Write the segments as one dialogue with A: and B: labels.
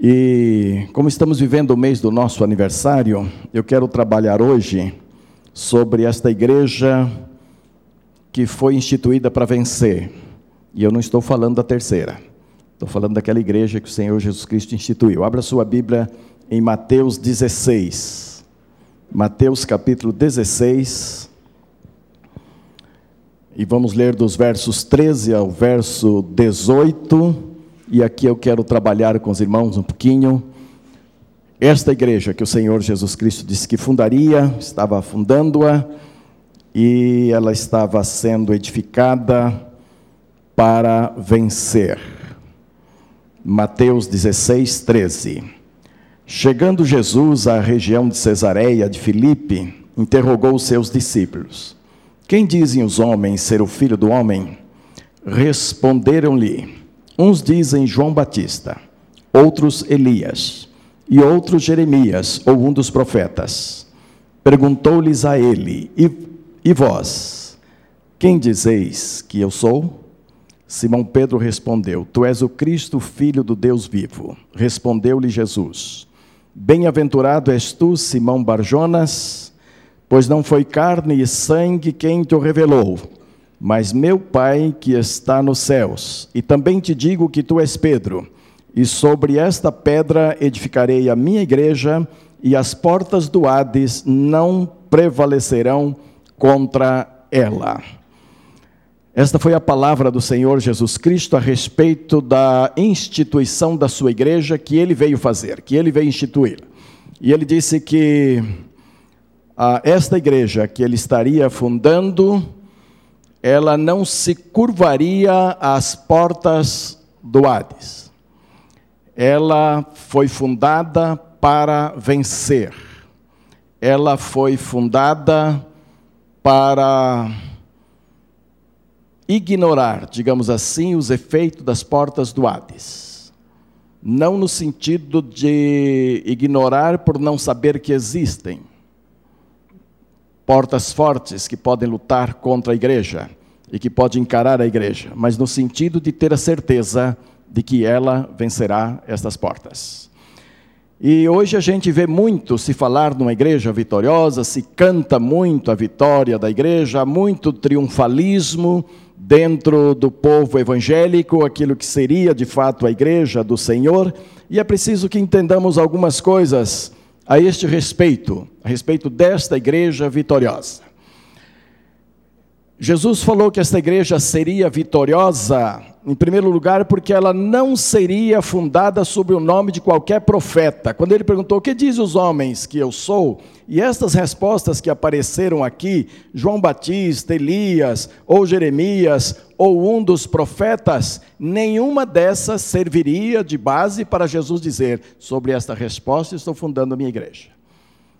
A: E como estamos vivendo o mês do nosso aniversário, eu quero trabalhar hoje sobre esta igreja que foi instituída para vencer. E eu não estou falando da terceira. Estou falando daquela igreja que o Senhor Jesus Cristo instituiu. Abra sua Bíblia em Mateus 16. Mateus capítulo 16. E vamos ler dos versos 13 ao verso 18 e aqui eu quero trabalhar com os irmãos um pouquinho. Esta igreja que o Senhor Jesus Cristo disse que fundaria, estava fundando-a e ela estava sendo edificada para vencer. Mateus 16, 13. Chegando Jesus à região de Cesareia de Filipe, interrogou os seus discípulos: Quem dizem os homens ser o filho do homem? Responderam-lhe: Uns dizem João Batista, outros Elias, e outros Jeremias, ou um dos profetas. Perguntou-lhes a ele: e, e vós, quem dizeis que eu sou? Simão Pedro respondeu: Tu és o Cristo, filho do Deus vivo. Respondeu-lhe Jesus: Bem-aventurado és tu, Simão Barjonas, pois não foi carne e sangue quem te o revelou mas meu Pai que está nos céus. E também te digo que tu és Pedro, e sobre esta pedra edificarei a minha igreja, e as portas do Hades não prevalecerão contra ela. Esta foi a palavra do Senhor Jesus Cristo a respeito da instituição da sua igreja que ele veio fazer, que ele veio instituir. E ele disse que a, esta igreja que ele estaria fundando, ela não se curvaria às portas do Hades. Ela foi fundada para vencer. Ela foi fundada para ignorar, digamos assim, os efeitos das portas do Hades. Não no sentido de ignorar por não saber que existem, portas fortes que podem lutar contra a igreja e que podem encarar a igreja, mas no sentido de ter a certeza de que ela vencerá estas portas. E hoje a gente vê muito se falar numa igreja vitoriosa, se canta muito a vitória da igreja, há muito triunfalismo dentro do povo evangélico, aquilo que seria de fato a igreja do Senhor, e é preciso que entendamos algumas coisas a este respeito, a respeito desta igreja vitoriosa. Jesus falou que esta igreja seria vitoriosa, em primeiro lugar, porque ela não seria fundada sobre o nome de qualquer profeta. Quando ele perguntou: O que diz os homens que eu sou? E estas respostas que apareceram aqui, João Batista, Elias, ou Jeremias, ou um dos profetas, nenhuma dessas serviria de base para Jesus dizer: Sobre esta resposta estou fundando a minha igreja.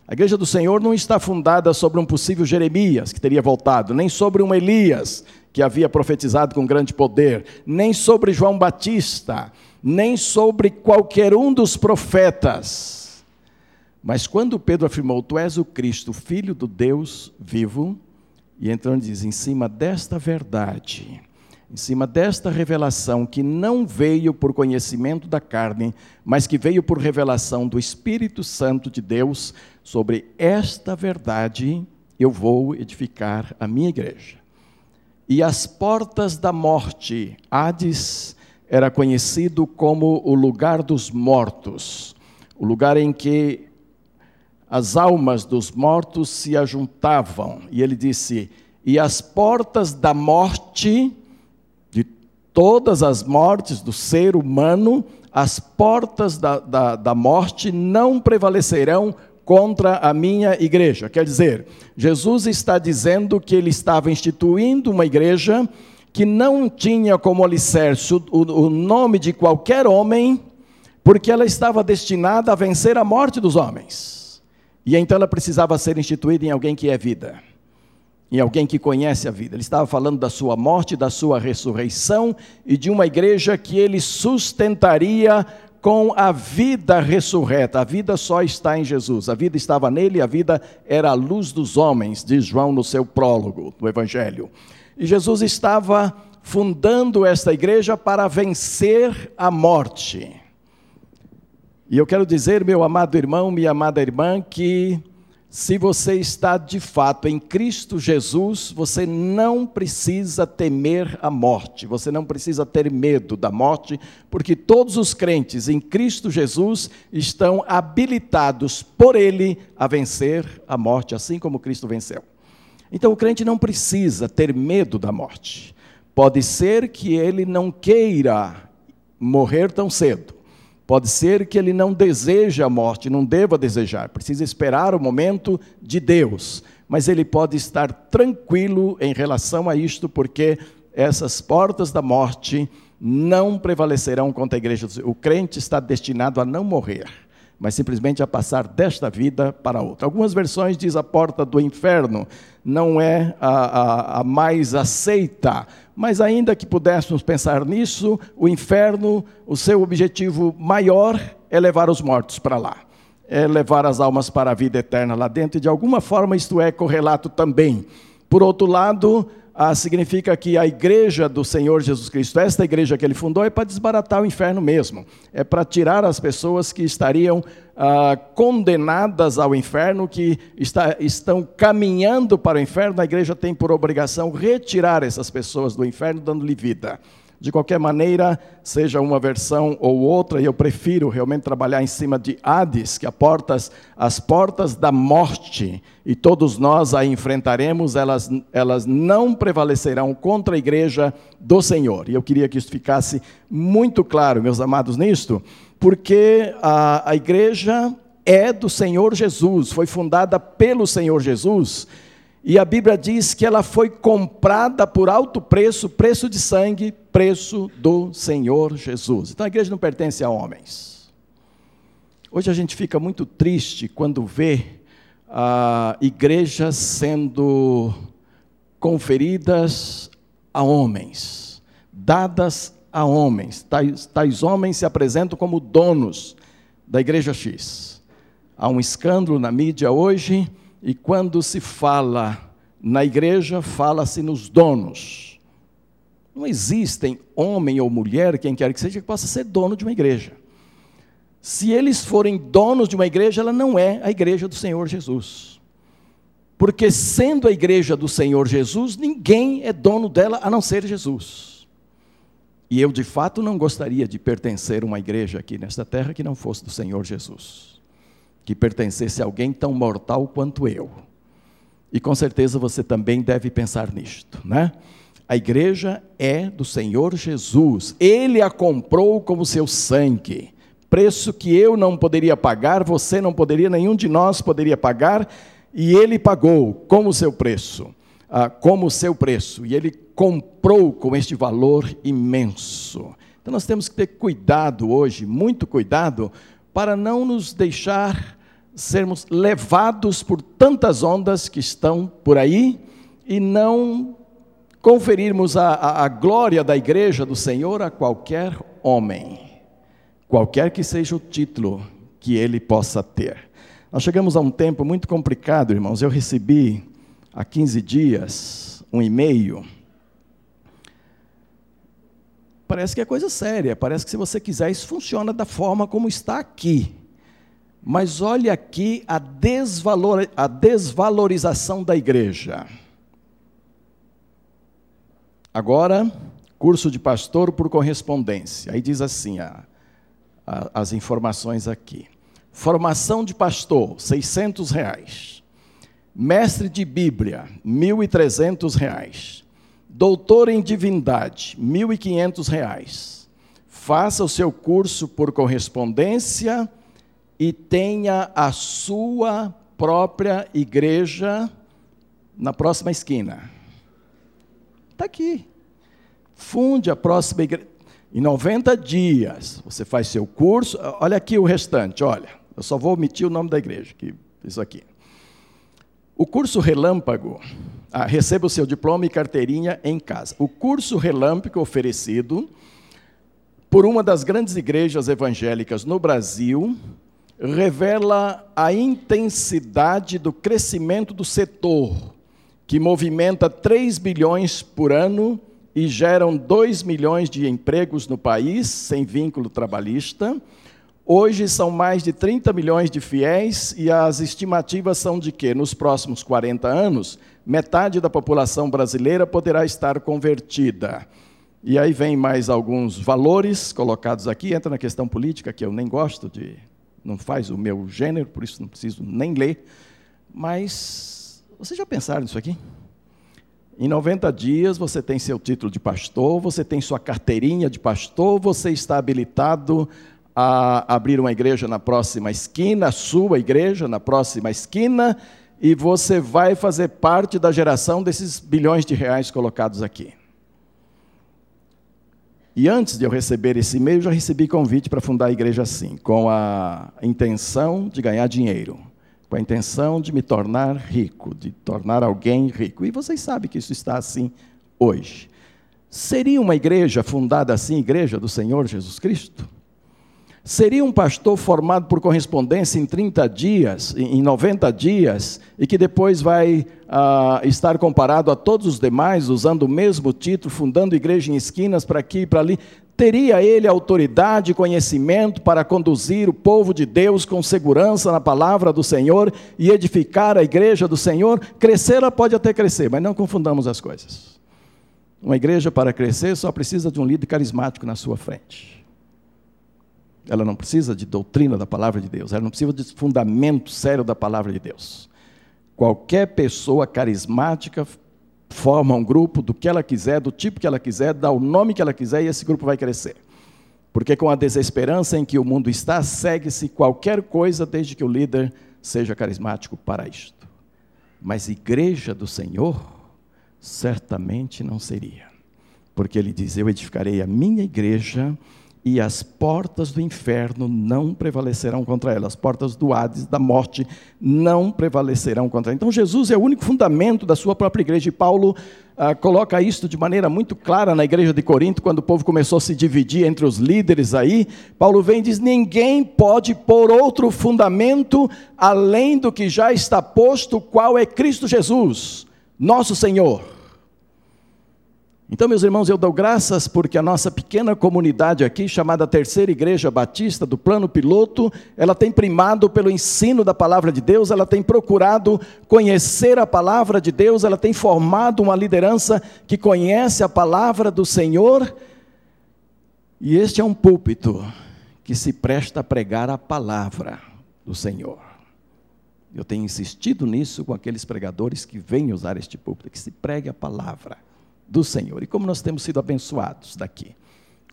A: A igreja do Senhor não está fundada sobre um possível Jeremias que teria voltado, nem sobre um Elias que havia profetizado com grande poder, nem sobre João Batista, nem sobre qualquer um dos profetas. Mas quando Pedro afirmou: Tu és o Cristo, filho do Deus vivo, e então diz: Em cima desta verdade, em cima desta revelação que não veio por conhecimento da carne, mas que veio por revelação do Espírito Santo de Deus, sobre esta verdade eu vou edificar a minha igreja. E as portas da morte, Hades era conhecido como o lugar dos mortos, o lugar em que as almas dos mortos se ajuntavam. E ele disse: E as portas da morte todas as mortes do ser humano, as portas da, da, da morte não prevalecerão contra a minha igreja. Quer dizer, Jesus está dizendo que ele estava instituindo uma igreja que não tinha como alicerce o, o, nome de qualquer homem, porque ela estava destinada a vencer a morte dos homens. E então ela precisava ser instituída em alguém que é vida em alguém que conhece a vida. Ele estava falando da sua morte, da sua ressurreição e de uma igreja que ele sustentaria com a vida ressurreta. A vida só está em Jesus. A vida estava nele, a vida era a luz dos homens, diz João no seu prólogo do Evangelho. E Jesus estava fundando esta igreja para vencer a morte. E eu quero dizer, meu amado irmão, minha amada irmã, que se você está de fato em Cristo Jesus, você não precisa temer a morte, você não precisa ter medo da morte, porque todos os crentes em Cristo Jesus estão habilitados por Ele a vencer a morte, assim como Cristo venceu. Então o crente não precisa ter medo da morte. Pode ser que ele não queira morrer tão cedo. Pode ser que ele não deseje a morte, não deva desejar, precisa esperar o momento de Deus. Mas ele pode estar tranquilo em relação a isto, porque essas portas da morte não prevalecerão contra a igreja. O crente está destinado a não morrer, mas simplesmente a passar desta vida para outra. Algumas versões diz a porta do inferno não é a, a, a mais aceita, mas ainda que pudéssemos pensar nisso, o inferno, o seu objetivo maior é levar os mortos para lá, é levar as almas para a vida eterna lá dentro, e de alguma forma isto é correlato também. Por outro lado, ah, significa que a igreja do Senhor Jesus Cristo, esta igreja que ele fundou, é para desbaratar o inferno mesmo, é para tirar as pessoas que estariam ah, condenadas ao inferno, que está, estão caminhando para o inferno. A igreja tem por obrigação retirar essas pessoas do inferno, dando-lhe vida. De qualquer maneira, seja uma versão ou outra, e eu prefiro realmente trabalhar em cima de Hades, que portas, as portas da morte, e todos nós a enfrentaremos, elas, elas não prevalecerão contra a igreja do Senhor. E eu queria que isso ficasse muito claro, meus amados, nisto, porque a, a igreja é do Senhor Jesus, foi fundada pelo Senhor Jesus, e a Bíblia diz que ela foi comprada por alto preço, preço de sangue, preço do Senhor Jesus. Então a igreja não pertence a homens. Hoje a gente fica muito triste quando vê a igrejas sendo conferidas a homens, dadas a homens. Tais, tais homens se apresentam como donos da igreja X. Há um escândalo na mídia hoje e quando se fala na igreja, fala-se nos donos. Não existem homem ou mulher, quem quer que seja, que possa ser dono de uma igreja. Se eles forem donos de uma igreja, ela não é a igreja do Senhor Jesus. Porque sendo a igreja do Senhor Jesus, ninguém é dono dela a não ser Jesus. E eu, de fato, não gostaria de pertencer a uma igreja aqui nesta terra que não fosse do Senhor Jesus que pertencesse a alguém tão mortal quanto eu. E com certeza você também deve pensar nisto, né? A igreja é do Senhor Jesus. Ele a comprou com o seu sangue. Preço que eu não poderia pagar, você não poderia, nenhum de nós poderia pagar, e ele pagou como o seu preço, ah, como o seu preço, e ele comprou com este valor imenso. Então nós temos que ter cuidado hoje, muito cuidado, para não nos deixar sermos levados por tantas ondas que estão por aí e não conferirmos a, a, a, glória da igreja do Senhor a qualquer homem, qualquer que seja o título que ele possa ter. Nós chegamos a um tempo muito complicado, irmãos. Eu recebi há 15 dias um e-mail parece que é coisa séria, parece que se você quiser isso funciona da forma como está aqui. Mas olhe aqui a, desvalor, a desvalorização da igreja. Agora, curso de pastor por correspondência. Aí diz assim a, a, as informações aqui. Formação de pastor, 600 reais. Mestre de Bíblia, 1.300 reais Doutor em Divindade, R$ 1.500. Faça o seu curso por correspondência e tenha a sua própria igreja na próxima esquina. Está aqui. Funde a próxima igreja. Em 90 dias, você faz seu curso. Olha aqui o restante, olha. Eu só vou omitir o nome da igreja, que isso aqui. O curso Relâmpago ah, receba o seu diploma e carteirinha em casa. O curso relâmpago oferecido por uma das grandes igrejas evangélicas no Brasil revela a intensidade do crescimento do setor, que movimenta 3 bilhões por ano e geram 2 milhões de empregos no país, sem vínculo trabalhista, Hoje são mais de 30 milhões de fiéis e as estimativas são de que, nos próximos 40 anos, metade da população brasileira poderá estar convertida. E aí vem mais alguns valores colocados aqui, entra na questão política, que eu nem gosto de, não faz o meu gênero, por isso não preciso nem ler. Mas vocês já pensaram nisso aqui? Em 90 dias você tem seu título de pastor, você tem sua carteirinha de pastor, você está habilitado a abrir uma igreja na próxima esquina, a sua igreja na próxima esquina, e você vai fazer parte da geração desses bilhões de reais colocados aqui. E antes de eu receber esse e-mail, já recebi convite para fundar a igreja assim, com a intenção de ganhar dinheiro, com a intenção de me tornar rico, de tornar alguém rico. E vocês sabem que isso está assim hoje. Seria uma igreja fundada assim, igreja do Senhor Jesus Cristo? Seria um pastor formado por correspondência em 30 dias, em 90 dias, e que depois vai uh, estar comparado a todos os demais, usando o mesmo título, fundando igreja em esquinas para aqui e para ali? Teria ele autoridade e conhecimento para conduzir o povo de Deus com segurança na palavra do Senhor e edificar a igreja do Senhor? Crescer, ela pode até crescer, mas não confundamos as coisas. Uma igreja para crescer só precisa de um líder carismático na sua frente. Ela não precisa de doutrina da palavra de Deus, ela não precisa de fundamento sério da palavra de Deus. Qualquer pessoa carismática forma um grupo do que ela quiser, do tipo que ela quiser, dá o nome que ela quiser e esse grupo vai crescer. Porque com a desesperança em que o mundo está, segue-se qualquer coisa desde que o líder seja carismático para isto. Mas igreja do Senhor, certamente não seria. Porque ele diz: Eu edificarei a minha igreja e as portas do inferno não prevalecerão contra ela, as portas do Hades, da morte, não prevalecerão contra ela. Então, Jesus é o único fundamento da sua própria igreja, e Paulo ah, coloca isto de maneira muito clara na igreja de Corinto, quando o povo começou a se dividir entre os líderes aí. Paulo vem e diz: ninguém pode pôr outro fundamento além do que já está posto, qual é Cristo Jesus, nosso Senhor. Então, meus irmãos, eu dou graças porque a nossa pequena comunidade aqui, chamada Terceira Igreja Batista do Plano Piloto, ela tem primado pelo ensino da palavra de Deus, ela tem procurado conhecer a palavra de Deus, ela tem formado uma liderança que conhece a palavra do Senhor. E este é um púlpito que se presta a pregar a palavra do Senhor. Eu tenho insistido nisso com aqueles pregadores que vêm usar este púlpito, que se pregue a palavra do Senhor. E como nós temos sido abençoados daqui,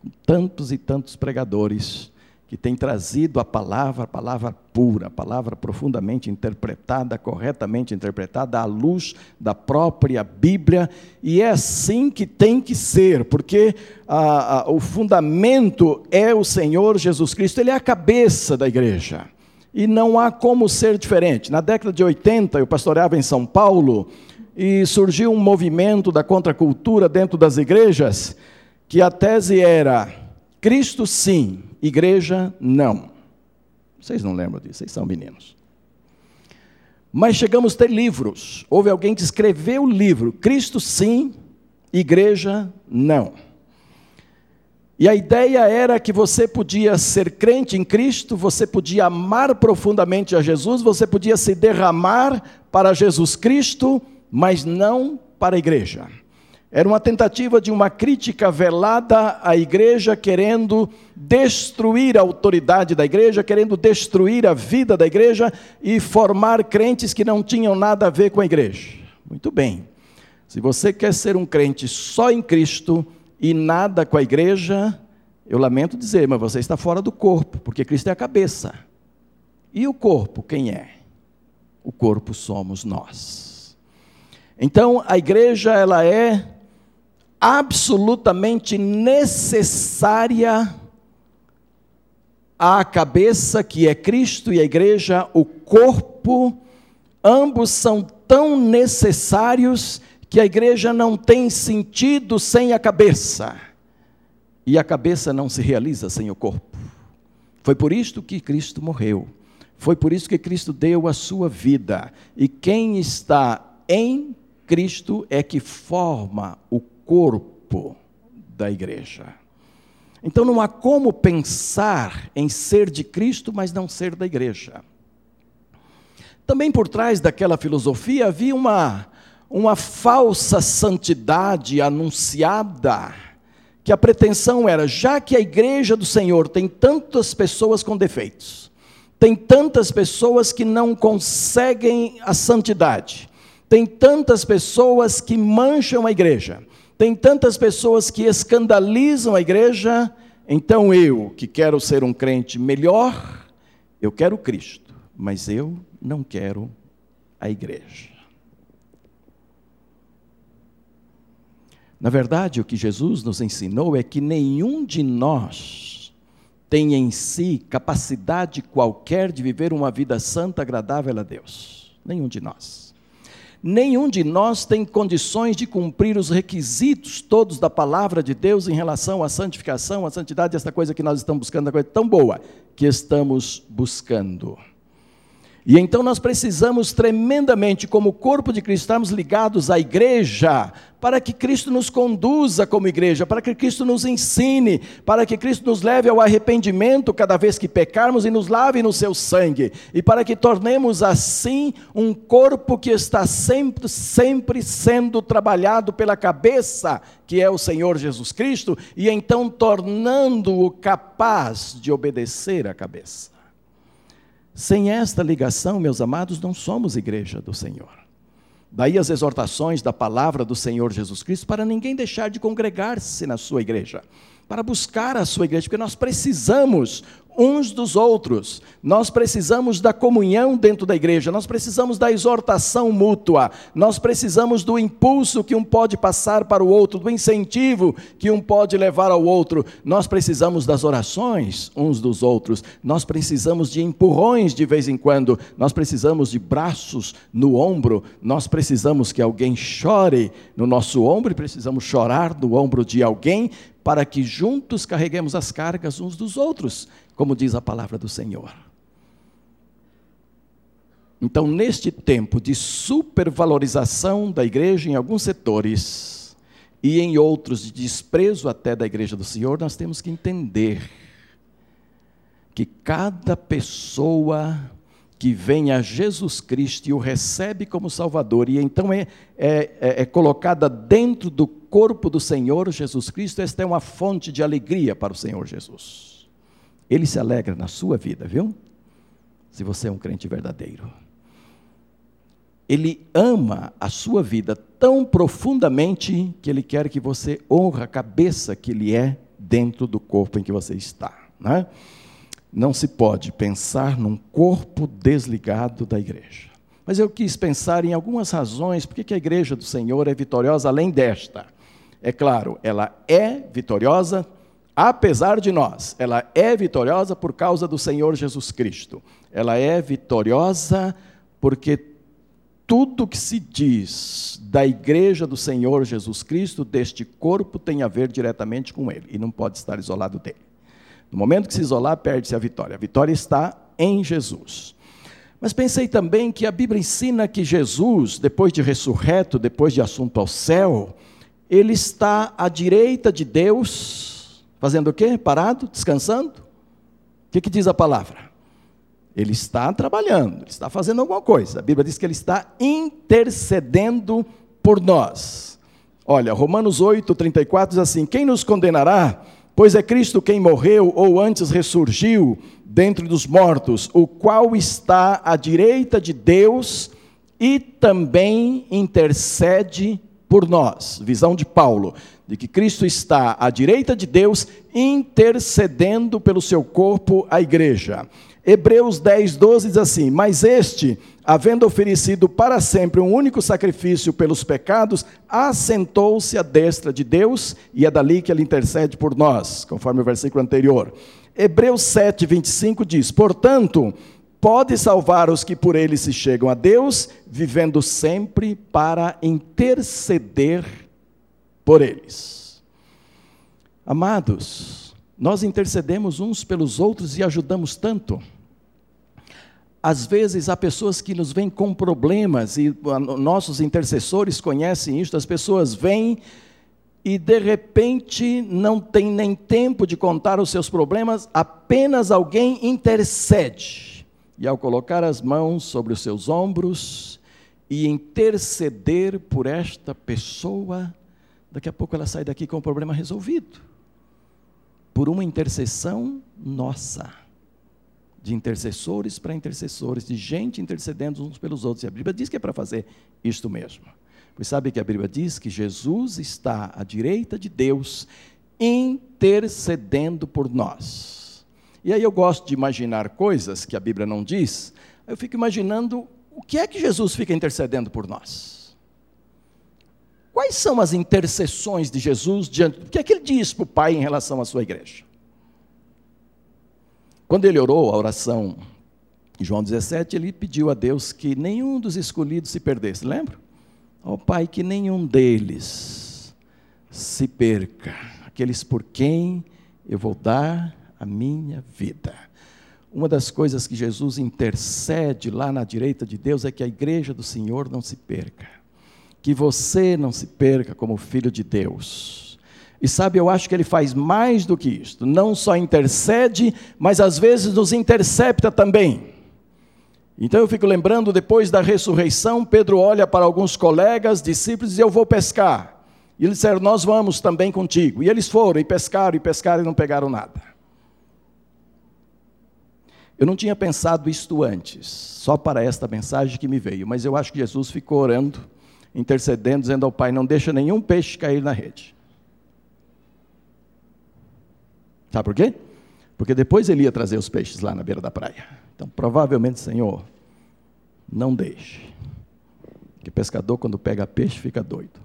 A: com tantos e tantos pregadores que têm trazido a palavra, a palavra pura, a palavra profundamente interpretada, corretamente interpretada, à luz da própria Bíblia, e é assim que tem que ser, porque a, a, o fundamento é o Senhor Jesus Cristo, Ele é a cabeça da igreja. E não há como ser diferente. Na década de 80, eu pastoreava em São Paulo, e surgiu um movimento da contracultura dentro das igrejas, que a tese era: Cristo sim, igreja não. Vocês não lembram disso, vocês são meninos. Mas chegamos a ter livros. Houve alguém que escreveu o livro: Cristo sim, igreja não. E a ideia era que você podia ser crente em Cristo, você podia amar profundamente a Jesus, você podia se derramar para Jesus Cristo mas não para a igreja. Era uma tentativa de uma crítica velada à igreja, querendo destruir a autoridade da igreja, querendo destruir a vida da igreja e formar crentes que não tinham nada a ver com a igreja. Muito bem. Se você quer ser um crente só em Cristo e nada com a igreja, eu lamento dizer, mas você está fora do corpo, porque Cristo é a cabeça. E o corpo, quem é? O corpo somos nós. Então, a igreja ela é absolutamente necessária à cabeça que é Cristo e a igreja o corpo, ambos são tão necessários que a igreja não tem sentido sem a cabeça. E a cabeça não se realiza sem o corpo. Foi por isto que Cristo morreu. Foi por isso que Cristo deu a sua vida. E quem está em Cristo é que forma o corpo da igreja. Então não há como pensar em ser de Cristo, mas não ser da igreja. Também por trás daquela filosofia havia uma, uma falsa santidade anunciada, que a pretensão era, já que a igreja do Senhor tem tantas pessoas com defeitos, tem tantas pessoas que não conseguem a santidade, tem tantas pessoas que mancham a igreja, tem tantas pessoas que escandalizam a igreja, então eu, que quero ser um crente melhor, eu quero Cristo, mas eu não quero a igreja. Na verdade, o que Jesus nos ensinou é que nenhum de nós tem em si capacidade qualquer de viver uma vida santa, agradável a Deus. Nenhum de nós nenhum de nós tem condições de cumprir os requisitos todos da palavra de Deus em relação à santificação, à santidade, essa coisa que nós estamos buscando, a coisa tão boa que estamos buscando. E então nós precisamos tremendamente, como corpo de Cristo, estarmos ligados à igreja, para que Cristo nos conduza como igreja, para que Cristo nos ensine, para que Cristo nos leve ao arrependimento cada vez que pecarmos e nos lave no seu sangue, e para que tornemos assim um corpo que está sempre, sempre sendo trabalhado pela cabeça, que é o Senhor Jesus Cristo, e então tornando-o capaz de obedecer à cabeça. Sem esta ligação, meus amados, não somos igreja do Senhor. Daí as exortações da palavra do Senhor Jesus Cristo para ninguém deixar de congregar-se na sua igreja, para buscar a sua igreja, porque nós precisamos uns dos outros. Nós precisamos da comunhão dentro da igreja, nós precisamos da exortação mútua, nós precisamos do impulso que um pode passar para o outro, do incentivo que um pode levar ao outro. Nós precisamos das orações uns dos outros, nós precisamos de empurrões de vez em quando, nós precisamos de braços no ombro, nós precisamos que alguém chore no nosso ombro e precisamos chorar no ombro de alguém para que juntos carreguemos as cargas uns dos outros como diz a palavra do Senhor. Então, neste tempo de supervalorização da igreja em alguns setores e em outros de desprezo até da igreja do Senhor, nós temos que entender que cada pessoa que vem a Jesus Cristo e o recebe como Salvador, e então é, é, é, é colocada dentro do corpo do Senhor Jesus Cristo, esta é uma fonte de alegria para o Senhor Jesus. Ele se alegra na sua vida, viu? Se você é um crente verdadeiro. Ele ama a sua vida tão profundamente que ele quer que você honre a cabeça que ele é dentro do corpo em que você está. Né? Não se pode pensar num corpo desligado da igreja. Mas eu quis pensar em algumas razões por que a igreja do Senhor é vitoriosa além desta. É claro, ela é vitoriosa apesar de nós, ela é vitoriosa por causa do Senhor Jesus Cristo. Ela é vitoriosa porque tudo que se diz da igreja do Senhor Jesus Cristo, deste corpo, tem a ver diretamente com ele e não pode estar isolado dele. No momento que se isolar, perde-se a vitória. A vitória está em Jesus. Mas pensei também que a Bíblia ensina que Jesus, depois de ressurreto, depois de assunto ao céu, ele está à direita de Deus Fazendo o quê? Parado? Descansando? O que, que diz a palavra? Ele está trabalhando, ele está fazendo alguma coisa. A Bíblia diz que ele está intercedendo por nós. Olha, Romanos 8, 34 diz assim: Quem nos condenará? Pois é Cristo quem morreu ou antes ressurgiu dentre dos mortos, o qual está à direita de Deus e também intercede por nós. Visão de Paulo de que Cristo está à direita de Deus, intercedendo pelo seu corpo, a igreja. Hebreus 10, 12 diz assim: Mas este, havendo oferecido para sempre um único sacrifício pelos pecados, assentou-se à destra de Deus, e é dali que ele intercede por nós, conforme o versículo anterior. Hebreus 7, 25 diz: Portanto, pode salvar os que por ele se chegam a Deus, vivendo sempre para interceder por eles. Amados, nós intercedemos uns pelos outros e ajudamos tanto. Às vezes há pessoas que nos vêm com problemas e nossos intercessores conhecem isso, as pessoas vêm e de repente não tem nem tempo de contar os seus problemas, apenas alguém intercede. E ao colocar as mãos sobre os seus ombros e interceder por esta pessoa, daqui a pouco ela sai daqui com o problema resolvido. Por uma intercessão nossa. De intercessores para intercessores, de gente intercedendo uns pelos outros. E a Bíblia diz que é para fazer isto mesmo. Pois sabe que a Bíblia diz que Jesus está à direita de Deus, intercedendo por nós. E aí eu gosto de imaginar coisas que a Bíblia não diz, eu fico imaginando o que é que Jesus fica intercedendo por nós. Quais são as intercessões de Jesus diante. O que é que ele diz para o Pai em relação à sua igreja? Quando ele orou a oração em João 17, ele pediu a Deus que nenhum dos escolhidos se perdesse, lembra? Ó oh, Pai, que nenhum deles se perca, aqueles por quem eu vou dar a minha vida. Uma das coisas que Jesus intercede lá na direita de Deus é que a igreja do Senhor não se perca, que você não se perca como filho de Deus. E sabe, eu acho que ele faz mais do que isto, não só intercede, mas às vezes nos intercepta também. Então eu fico lembrando, depois da ressurreição, Pedro olha para alguns colegas, discípulos, e diz: Eu vou pescar. E eles disseram: Nós vamos também contigo. E eles foram e pescaram, e pescaram e não pegaram nada. Eu não tinha pensado isto antes, só para esta mensagem que me veio, mas eu acho que Jesus ficou orando, intercedendo, dizendo ao Pai: Não deixa nenhum peixe cair na rede. Sabe por quê? Porque depois ele ia trazer os peixes lá na beira da praia. Então, provavelmente, Senhor, não deixe. Que pescador, quando pega peixe, fica doido.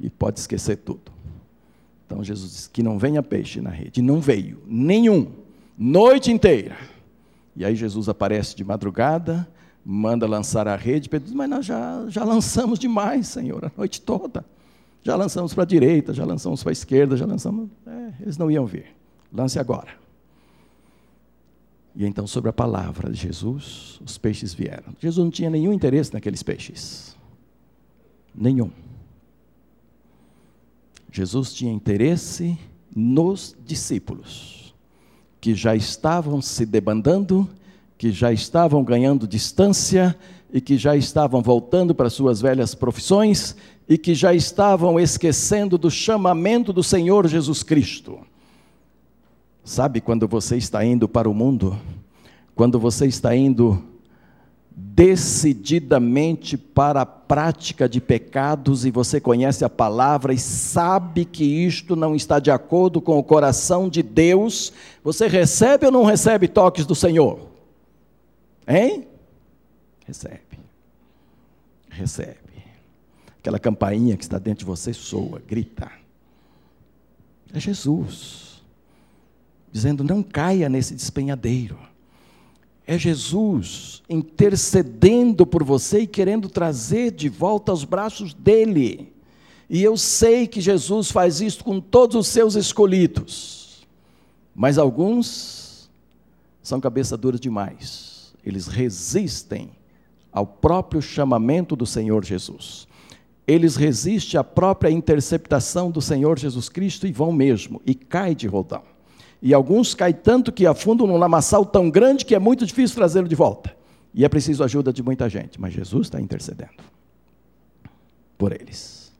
A: E pode esquecer tudo. Então, Jesus disse que não venha peixe na rede. E não veio, nenhum, noite inteira. E aí, Jesus aparece de madrugada, manda lançar a rede. Pedro diz: Mas nós já, já lançamos demais, Senhor, a noite toda. Já lançamos para a direita, já lançamos para a esquerda, já lançamos. É, eles não iam ver. Lance agora. E então, sobre a palavra de Jesus, os peixes vieram. Jesus não tinha nenhum interesse naqueles peixes. Nenhum. Jesus tinha interesse nos discípulos, que já estavam se debandando, que já estavam ganhando distância e que já estavam voltando para suas velhas profissões e que já estavam esquecendo do chamamento do Senhor Jesus Cristo. Sabe quando você está indo para o mundo? Quando você está indo decididamente para a prática de pecados e você conhece a palavra e sabe que isto não está de acordo com o coração de Deus, você recebe ou não recebe toques do Senhor? Hein? Recebe. Recebe. Aquela campainha que está dentro de você soa, grita. É Jesus dizendo: não caia nesse despenhadeiro. É Jesus intercedendo por você e querendo trazer de volta aos braços dele. E eu sei que Jesus faz isso com todos os seus escolhidos. Mas alguns são cabeça dura demais. Eles resistem ao próprio chamamento do Senhor Jesus. Eles resistem à própria interceptação do Senhor Jesus Cristo e vão mesmo, e cai de rodão. E alguns caem tanto que afundam num lamaçal tão grande que é muito difícil trazê-lo de volta. E é preciso a ajuda de muita gente, mas Jesus está intercedendo por eles.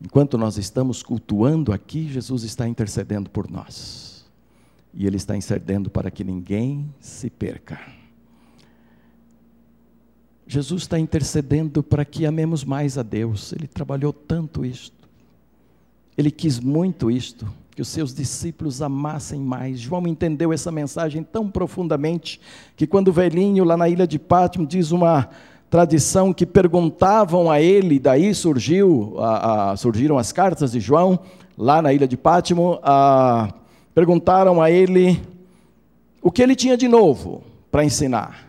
A: Enquanto nós estamos cultuando aqui, Jesus está intercedendo por nós. E Ele está intercedendo para que ninguém se perca. Jesus está intercedendo para que amemos mais a Deus. Ele trabalhou tanto isto. Ele quis muito isto que os seus discípulos amassem mais. João entendeu essa mensagem tão profundamente que quando velhinho lá na ilha de Pátimo diz uma tradição que perguntavam a ele, daí surgiu, a, a, surgiram as cartas de João lá na ilha de Pátimo, a, perguntaram a ele o que ele tinha de novo para ensinar.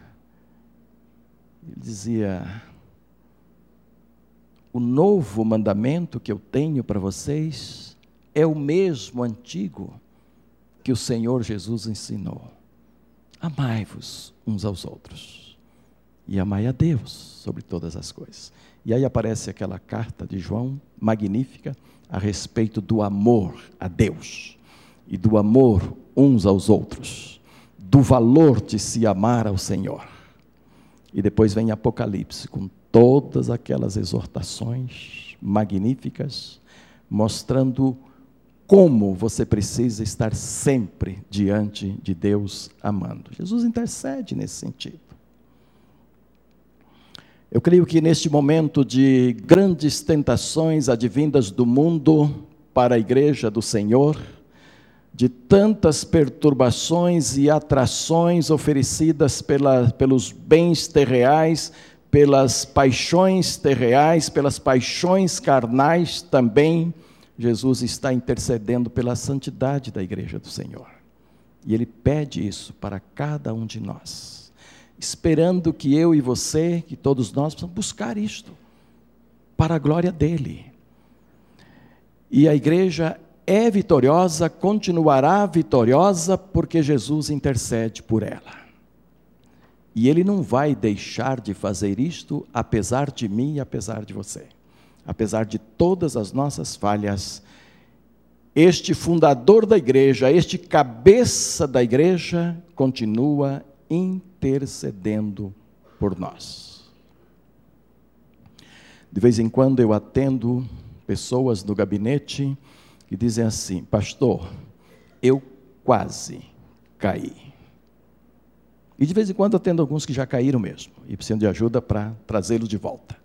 A: Ele dizia: o novo mandamento que eu tenho para vocês é o mesmo antigo que o Senhor Jesus ensinou. Amai-vos uns aos outros. e amai a Deus sobre todas as coisas. E aí aparece aquela carta de João, magnífica, a respeito do amor a Deus e do amor uns aos outros, do valor de se amar ao Senhor. E depois vem Apocalipse com todas aquelas exortações magníficas, mostrando como você precisa estar sempre diante de Deus amando. Jesus intercede nesse sentido. Eu creio que neste momento de grandes tentações advindas do mundo para a igreja do Senhor, de tantas perturbações e atrações oferecidas pela, pelos bens terreais, pelas paixões terreais, pelas paixões carnais também, Jesus está intercedendo pela santidade da igreja do Senhor. E Ele pede isso para cada um de nós, esperando que eu e você, que todos nós, possamos buscar isto, para a glória dEle. E a igreja é vitoriosa, continuará vitoriosa, porque Jesus intercede por ela. E Ele não vai deixar de fazer isto, apesar de mim e apesar de você. Apesar de todas as nossas falhas, este fundador da igreja, este cabeça da igreja, continua intercedendo por nós. De vez em quando eu atendo pessoas no gabinete que dizem assim: Pastor, eu quase caí. E de vez em quando atendo alguns que já caíram mesmo e precisam de ajuda para trazê-los de volta.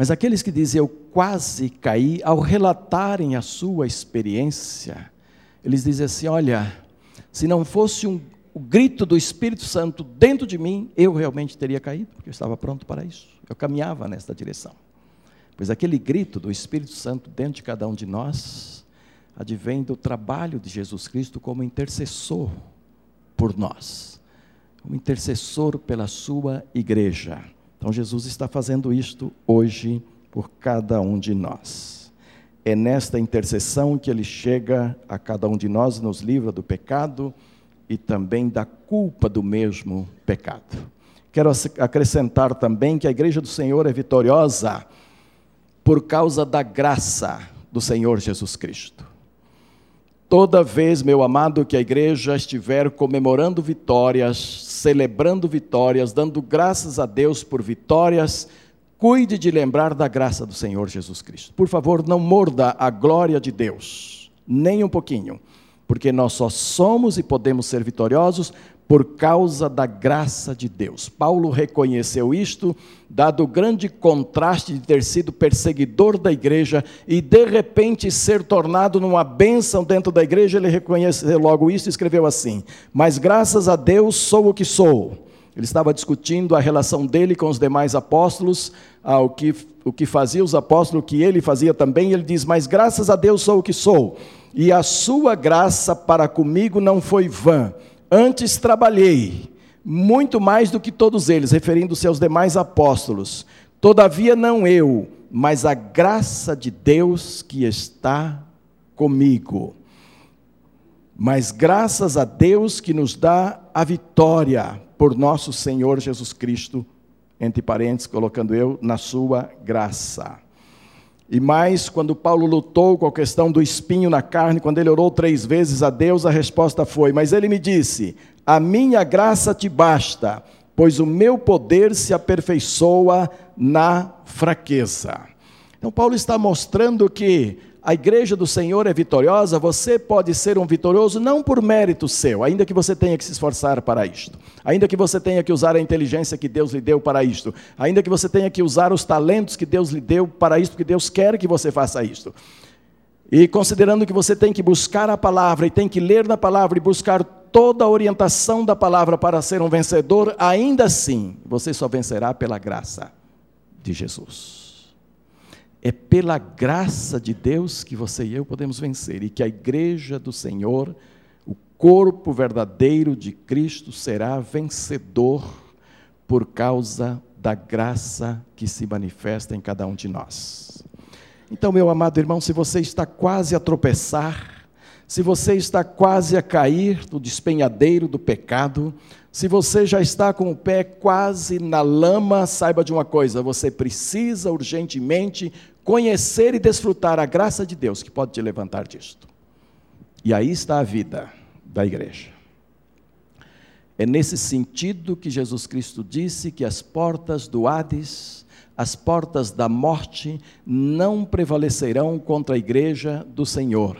A: Mas aqueles que dizem eu quase caí, ao relatarem a sua experiência, eles dizem assim: Olha, se não fosse um, o grito do Espírito Santo dentro de mim, eu realmente teria caído, porque eu estava pronto para isso. Eu caminhava nesta direção. Pois aquele grito do Espírito Santo dentro de cada um de nós advém do trabalho de Jesus Cristo como intercessor por nós, como intercessor pela sua igreja. Então Jesus está fazendo isto hoje por cada um de nós. É nesta intercessão que ele chega a cada um de nós nos livra do pecado e também da culpa do mesmo pecado. Quero acrescentar também que a igreja do Senhor é vitoriosa por causa da graça do Senhor Jesus Cristo. Toda vez, meu amado, que a igreja estiver comemorando vitórias, celebrando vitórias, dando graças a Deus por vitórias, cuide de lembrar da graça do Senhor Jesus Cristo. Por favor, não morda a glória de Deus, nem um pouquinho, porque nós só somos e podemos ser vitoriosos por causa da graça de Deus. Paulo reconheceu isto, dado o grande contraste de ter sido perseguidor da igreja e de repente ser tornado numa bênção dentro da igreja, ele reconheceu logo isso e escreveu assim: Mas graças a Deus sou o que sou. Ele estava discutindo a relação dele com os demais apóstolos, o, que, o que fazia os apóstolos, o que ele fazia também. Ele diz: Mas graças a Deus sou o que sou, e a sua graça para comigo não foi vã Antes trabalhei, muito mais do que todos eles, referindo-se aos demais apóstolos. Todavia não eu, mas a graça de Deus que está comigo. Mas graças a Deus que nos dá a vitória por nosso Senhor Jesus Cristo, entre parênteses, colocando eu, na sua graça. E mais, quando Paulo lutou com a questão do espinho na carne, quando ele orou três vezes a Deus, a resposta foi: Mas ele me disse: A minha graça te basta, pois o meu poder se aperfeiçoa na fraqueza. Então, Paulo está mostrando que a igreja do Senhor é vitoriosa, você pode ser um vitorioso não por mérito seu, ainda que você tenha que se esforçar para isto, ainda que você tenha que usar a inteligência que Deus lhe deu para isto, ainda que você tenha que usar os talentos que Deus lhe deu para isto, porque Deus quer que você faça isto. E considerando que você tem que buscar a palavra e tem que ler na palavra e buscar toda a orientação da palavra para ser um vencedor, ainda assim, você só vencerá pela graça de Jesus. É pela graça de Deus que você e eu podemos vencer e que a igreja do Senhor, o corpo verdadeiro de Cristo, será vencedor por causa da graça que se manifesta em cada um de nós. Então, meu amado irmão, se você está quase a tropeçar, se você está quase a cair no despenhadeiro do pecado, se você já está com o pé quase na lama, saiba de uma coisa: você precisa urgentemente conhecer e desfrutar a graça de Deus que pode te levantar disto. E aí está a vida da igreja. É nesse sentido que Jesus Cristo disse que as portas do Hades, as portas da morte, não prevalecerão contra a igreja do Senhor.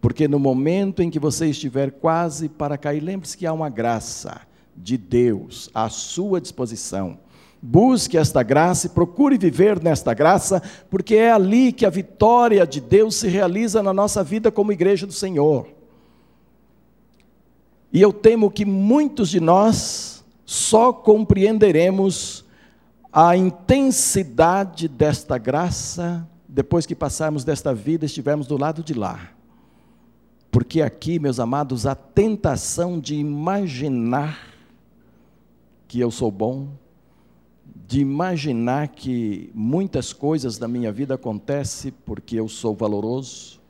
A: Porque no momento em que você estiver quase para cair, lembre-se que há uma graça de Deus à sua disposição. Busque esta graça e procure viver nesta graça, porque é ali que a vitória de Deus se realiza na nossa vida como igreja do Senhor. E eu temo que muitos de nós só compreenderemos a intensidade desta graça depois que passarmos desta vida e estivermos do lado de lá. Porque aqui, meus amados, a tentação de imaginar que eu sou bom, de imaginar que muitas coisas da minha vida acontecem porque eu sou valoroso,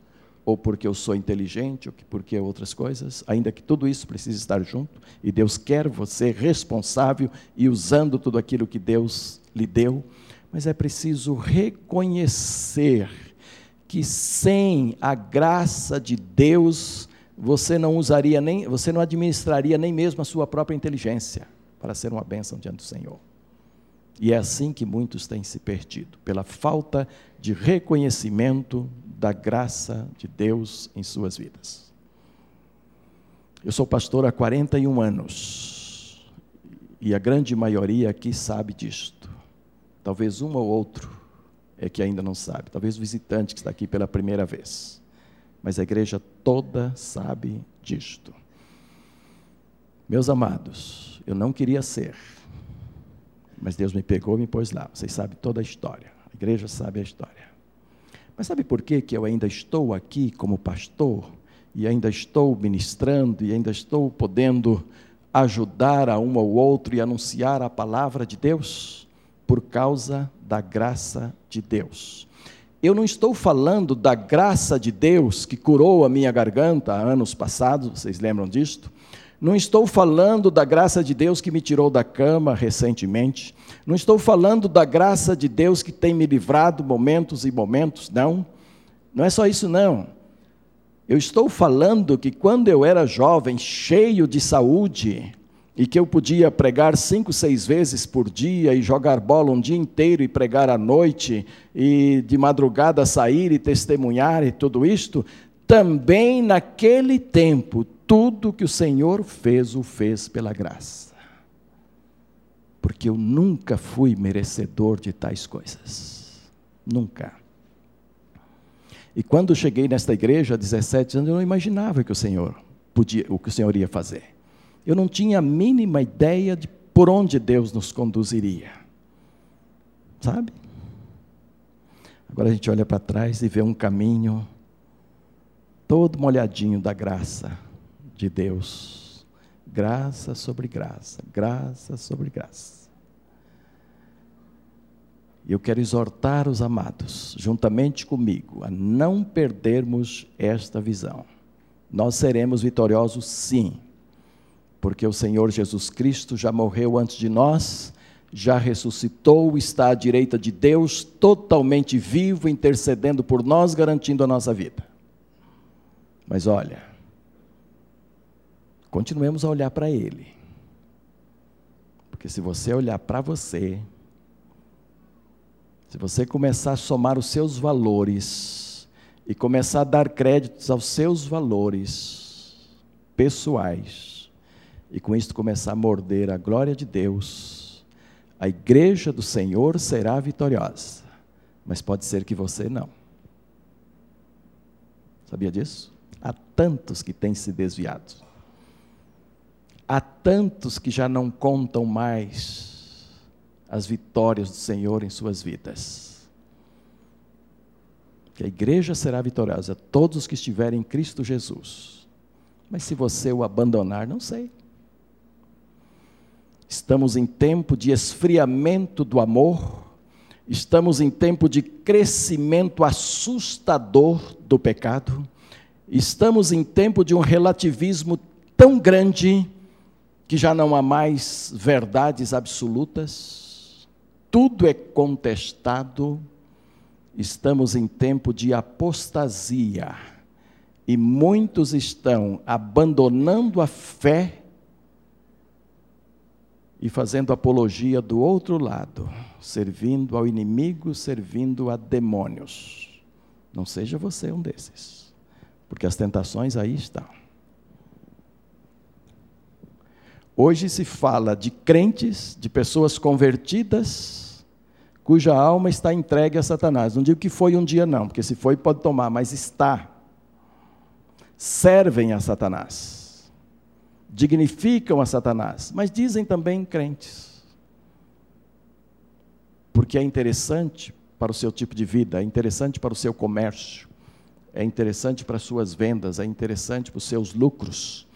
A: ou porque eu sou inteligente, ou porque outras coisas, ainda que tudo isso precise estar junto, e Deus quer você responsável e usando tudo aquilo que Deus lhe deu, mas é preciso reconhecer que sem a graça de Deus, você não usaria nem, você não administraria nem mesmo a sua própria inteligência para ser uma bênção diante do Senhor. E é assim que muitos têm se perdido, pela falta de reconhecimento da graça de Deus em suas vidas. Eu sou pastor há 41 anos, e a grande maioria aqui sabe disto. Talvez um ou outro é que ainda não sabe, talvez o visitante que está aqui pela primeira vez. Mas a igreja toda sabe disto. Meus amados, eu não queria ser, mas Deus me pegou e me pôs lá. Vocês sabem toda a história, a igreja sabe a história. Mas sabe por que, que eu ainda estou aqui como pastor, e ainda estou ministrando, e ainda estou podendo ajudar a um ou outro e anunciar a palavra de Deus? Por causa da graça de Deus. Eu não estou falando da graça de Deus que curou a minha garganta há anos passados, vocês lembram disto? Não estou falando da graça de Deus que me tirou da cama recentemente. Não estou falando da graça de Deus que tem me livrado momentos e momentos, não. Não é só isso, não. Eu estou falando que quando eu era jovem, cheio de saúde, e que eu podia pregar cinco, seis vezes por dia e jogar bola um dia inteiro e pregar à noite e de madrugada sair e testemunhar e tudo isto, também naquele tempo tudo que o Senhor fez, o fez pela graça. Porque eu nunca fui merecedor de tais coisas. Nunca. E quando cheguei nesta igreja, há 17 anos, eu não imaginava que o Senhor podia, o que o Senhor ia fazer. Eu não tinha a mínima ideia de por onde Deus nos conduziria. Sabe? Agora a gente olha para trás e vê um caminho todo molhadinho da graça de Deus. Graça sobre graça, graça sobre graça. Eu quero exortar os amados, juntamente comigo, a não perdermos esta visão. Nós seremos vitoriosos, sim, porque o Senhor Jesus Cristo já morreu antes de nós, já ressuscitou, está à direita de Deus, totalmente vivo, intercedendo por nós, garantindo a nossa vida. Mas olha, continuemos a olhar para Ele. Porque se você olhar para você, se você começar a somar os seus valores e começar a dar créditos aos seus valores pessoais, e com isso começar a morder a glória de Deus, a igreja do Senhor será vitoriosa, mas pode ser que você não. Sabia disso? Há tantos que têm se desviado. Há tantos que já não contam mais as vitórias do Senhor em suas vidas. Que a igreja será vitoriosa, todos os que estiverem em Cristo Jesus. Mas se você o abandonar, não sei. Estamos em tempo de esfriamento do amor, estamos em tempo de crescimento assustador do pecado Estamos em tempo de um relativismo tão grande que já não há mais verdades absolutas, tudo é contestado. Estamos em tempo de apostasia e muitos estão abandonando a fé e fazendo apologia do outro lado, servindo ao inimigo, servindo a demônios. Não seja você um desses, porque as tentações aí estão. Hoje se fala de crentes, de pessoas convertidas, cuja alma está entregue a Satanás. Não digo que foi um dia, não, porque se foi pode tomar, mas está. Servem a Satanás, dignificam a Satanás, mas dizem também crentes. Porque é interessante para o seu tipo de vida, é interessante para o seu comércio, é interessante para as suas vendas, é interessante para os seus lucros.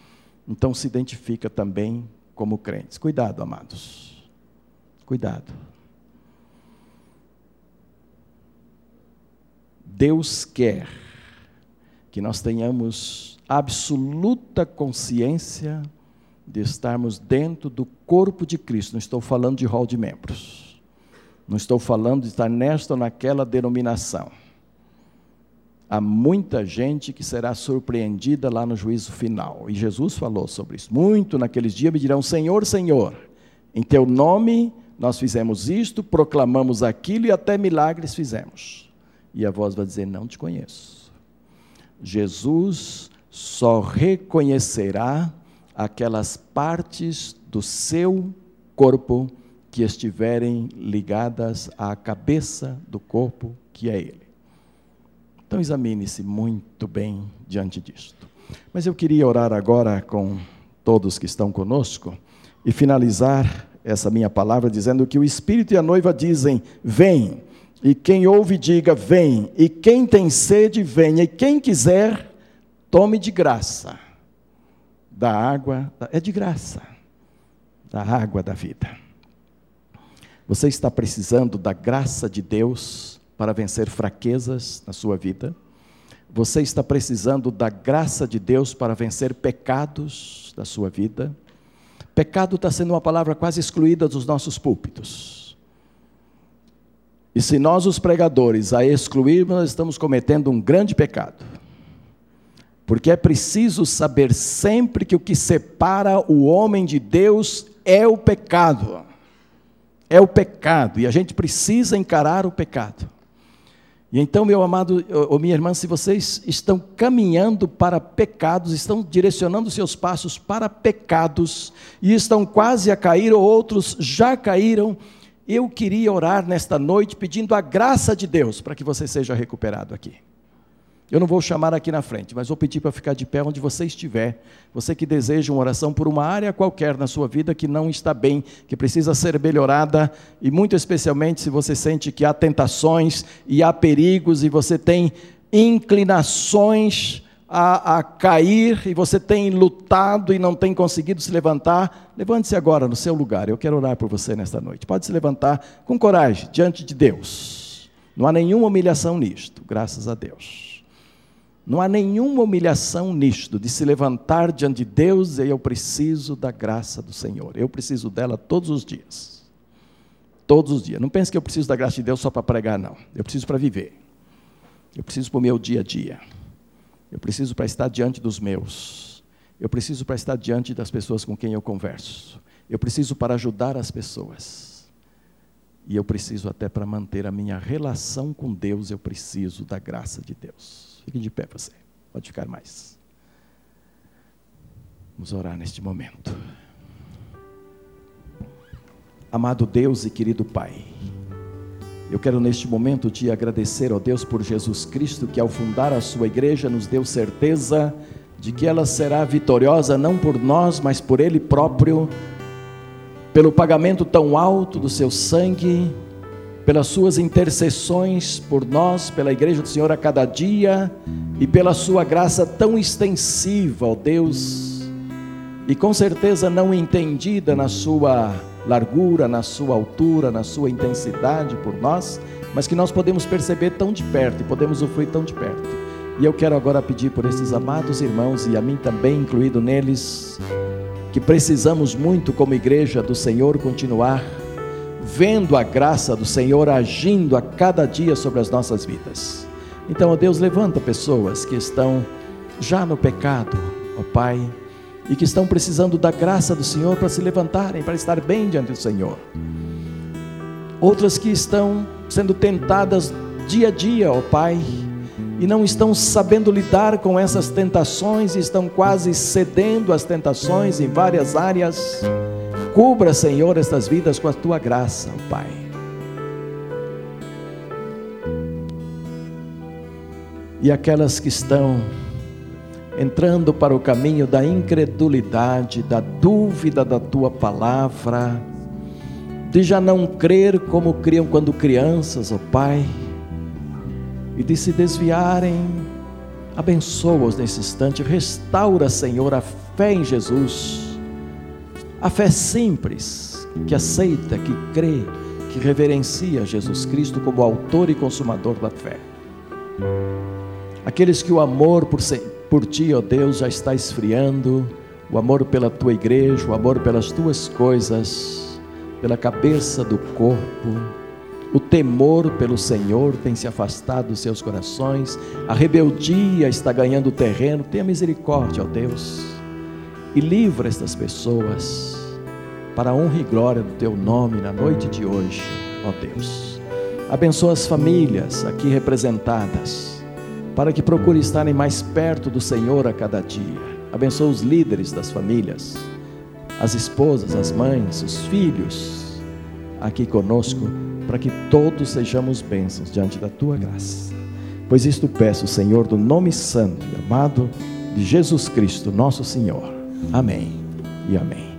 A: Então se identifica também como crentes. Cuidado, amados. Cuidado. Deus quer que nós tenhamos absoluta consciência de estarmos dentro do corpo de Cristo. Não estou falando de rol de membros. Não estou falando de estar nesta ou naquela denominação. Há muita gente que será surpreendida lá no juízo final. E Jesus falou sobre isso. Muito naqueles dias me dirão: Senhor, Senhor, em teu nome nós fizemos isto, proclamamos aquilo e até milagres fizemos. E a voz vai dizer: Não te conheço. Jesus só reconhecerá aquelas partes do seu corpo que estiverem ligadas à cabeça do corpo, que é Ele. Então examine-se muito bem diante disto. Mas eu queria orar agora com todos que estão conosco e finalizar essa minha palavra dizendo que o Espírito e a noiva dizem: Vem. E quem ouve, diga: Vem. E quem tem sede, venha. E quem quiser, tome de graça da água, é de graça, da água da vida. Você está precisando da graça de Deus para vencer fraquezas na sua vida. Você está precisando da graça de Deus para vencer pecados da sua vida. Pecado está sendo uma palavra quase excluída dos nossos púlpitos. E se nós, os pregadores, a excluirmos, nós estamos cometendo um grande pecado. Porque é preciso saber sempre que o que separa o homem de Deus é o pecado. É o pecado. E a gente precisa encarar o pecado. E então, meu amado ou minha irmã, se vocês estão caminhando para pecados, estão direcionando seus passos para pecados e estão quase a cair, ou outros já caíram, eu queria orar nesta noite pedindo a graça de Deus para que você seja recuperado aqui. Eu não vou chamar aqui na frente, mas vou pedir para ficar de pé onde você estiver. Você que deseja uma oração por uma área qualquer na sua vida que não está bem, que precisa ser melhorada, e muito especialmente se você sente que há tentações e há perigos e você tem inclinações a, a cair e você tem lutado e não tem conseguido se levantar, levante-se agora no seu lugar. Eu quero orar por você nesta noite. Pode se levantar com coragem diante de Deus. Não há nenhuma humilhação nisto, graças a Deus. Não há nenhuma humilhação nisto, de se levantar diante de Deus e eu preciso da graça do Senhor. Eu preciso dela todos os dias. Todos os dias. Não pense que eu preciso da graça de Deus só para pregar, não. Eu preciso para viver. Eu preciso para o meu dia a dia. Eu preciso para estar diante dos meus. Eu preciso para estar diante das pessoas com quem eu converso. Eu preciso para ajudar as pessoas. E eu preciso até para manter a minha relação com Deus, eu preciso da graça de Deus. Fique de pé você. Pode ficar mais. Vamos orar neste momento. Amado Deus e querido Pai, eu quero neste momento te agradecer, ó Deus, por Jesus Cristo, que ao fundar a sua igreja nos deu certeza de que ela será vitoriosa não por nós, mas por Ele próprio, pelo pagamento tão alto do seu sangue pelas suas intercessões por nós, pela Igreja do Senhor a cada dia e pela sua graça tão extensiva, ó Deus, e com certeza não entendida na sua largura, na sua altura, na sua intensidade por nós, mas que nós podemos perceber tão de perto e podemos usufruir tão de perto. E eu quero agora pedir por esses amados irmãos e a mim também incluído neles, que precisamos muito como igreja do Senhor continuar vendo a graça do Senhor agindo a cada dia sobre as nossas vidas. Então, ó Deus, levanta pessoas que estão já no pecado, ó Pai, e que estão precisando da graça do Senhor para se levantarem, para estar bem diante do Senhor. Outras que estão sendo tentadas dia a dia, ó Pai, e não estão sabendo lidar com essas tentações, estão quase cedendo às tentações em várias áreas. Cubra, Senhor, estas vidas com a tua graça, Pai. E aquelas que estão entrando para o caminho da incredulidade, da dúvida da tua palavra, de já não crer como criam quando crianças, ó Pai, e de se desviarem, abençoa-os nesse instante, restaura, Senhor, a fé em Jesus, a fé simples, que aceita, que crê, que reverencia Jesus Cristo como autor e consumador da fé. Aqueles que o amor por, por ti, ó Deus, já está esfriando, o amor pela tua igreja, o amor pelas tuas coisas, pela cabeça do corpo, o temor pelo Senhor tem se afastado dos seus corações, a rebeldia está ganhando terreno. Tenha misericórdia, ó Deus, e livra estas pessoas para a honra e glória do teu nome na noite de hoje, ó Deus. Abençoa as famílias aqui representadas para que procure estarem mais perto do Senhor a cada dia. Abençoa os líderes das famílias, as esposas, as mães, os filhos aqui conosco, para que todos sejamos bênçãos diante da tua graça. Pois isto peço, Senhor, do nome santo e amado de Jesus Cristo, nosso Senhor. Amém e amém.